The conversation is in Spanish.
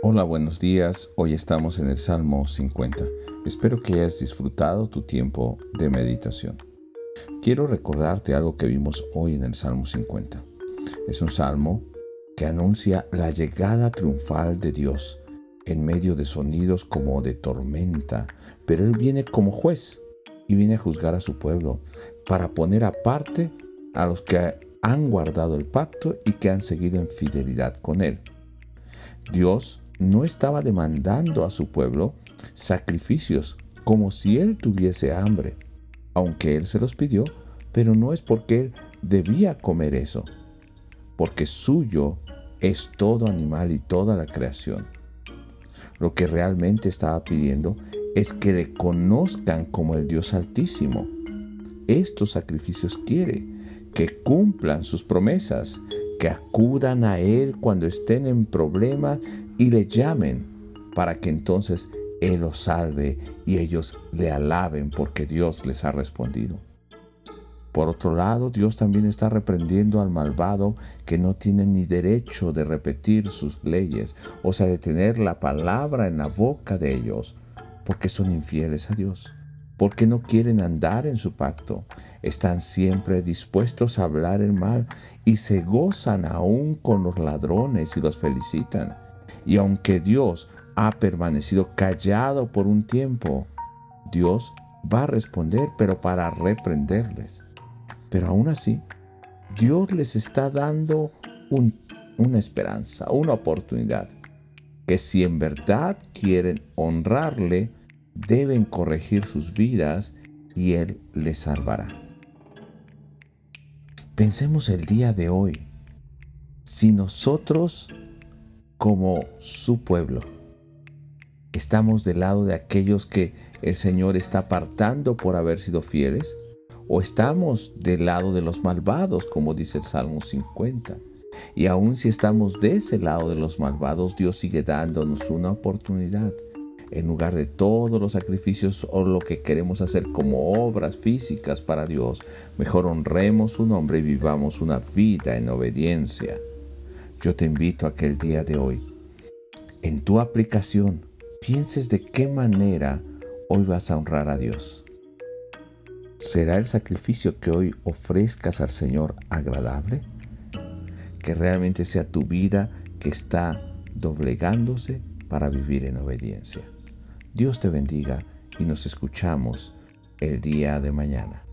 Hola, buenos días. Hoy estamos en el Salmo 50. Espero que hayas disfrutado tu tiempo de meditación. Quiero recordarte algo que vimos hoy en el Salmo 50. Es un salmo que anuncia la llegada triunfal de Dios en medio de sonidos como de tormenta, pero Él viene como juez y viene a juzgar a su pueblo para poner aparte a los que han guardado el pacto y que han seguido en fidelidad con Él. Dios no estaba demandando a su pueblo sacrificios como si él tuviese hambre, aunque él se los pidió, pero no es porque él debía comer eso, porque suyo es todo animal y toda la creación. Lo que realmente estaba pidiendo es que le conozcan como el Dios Altísimo. Estos sacrificios quiere que cumplan sus promesas, que acudan a Él cuando estén en problemas y le llamen para que entonces Él los salve y ellos le alaben porque Dios les ha respondido. Por otro lado, Dios también está reprendiendo al malvado que no tiene ni derecho de repetir sus leyes, o sea, de tener la palabra en la boca de ellos, porque son infieles a Dios porque no quieren andar en su pacto. Están siempre dispuestos a hablar el mal y se gozan aún con los ladrones y los felicitan. Y aunque Dios ha permanecido callado por un tiempo, Dios va a responder, pero para reprenderles. Pero aún así, Dios les está dando una esperanza, una oportunidad, que si en verdad quieren honrarle, deben corregir sus vidas y Él les salvará. Pensemos el día de hoy, si nosotros como su pueblo estamos del lado de aquellos que el Señor está apartando por haber sido fieles, o estamos del lado de los malvados, como dice el Salmo 50. Y aun si estamos de ese lado de los malvados, Dios sigue dándonos una oportunidad en lugar de todos los sacrificios o lo que queremos hacer como obras físicas para Dios, mejor honremos su nombre y vivamos una vida en obediencia. Yo te invito a que el día de hoy, en tu aplicación, pienses de qué manera hoy vas a honrar a Dios. ¿Será el sacrificio que hoy ofrezcas al Señor agradable? Que realmente sea tu vida que está doblegándose para vivir en obediencia. Dios te bendiga y nos escuchamos el día de mañana.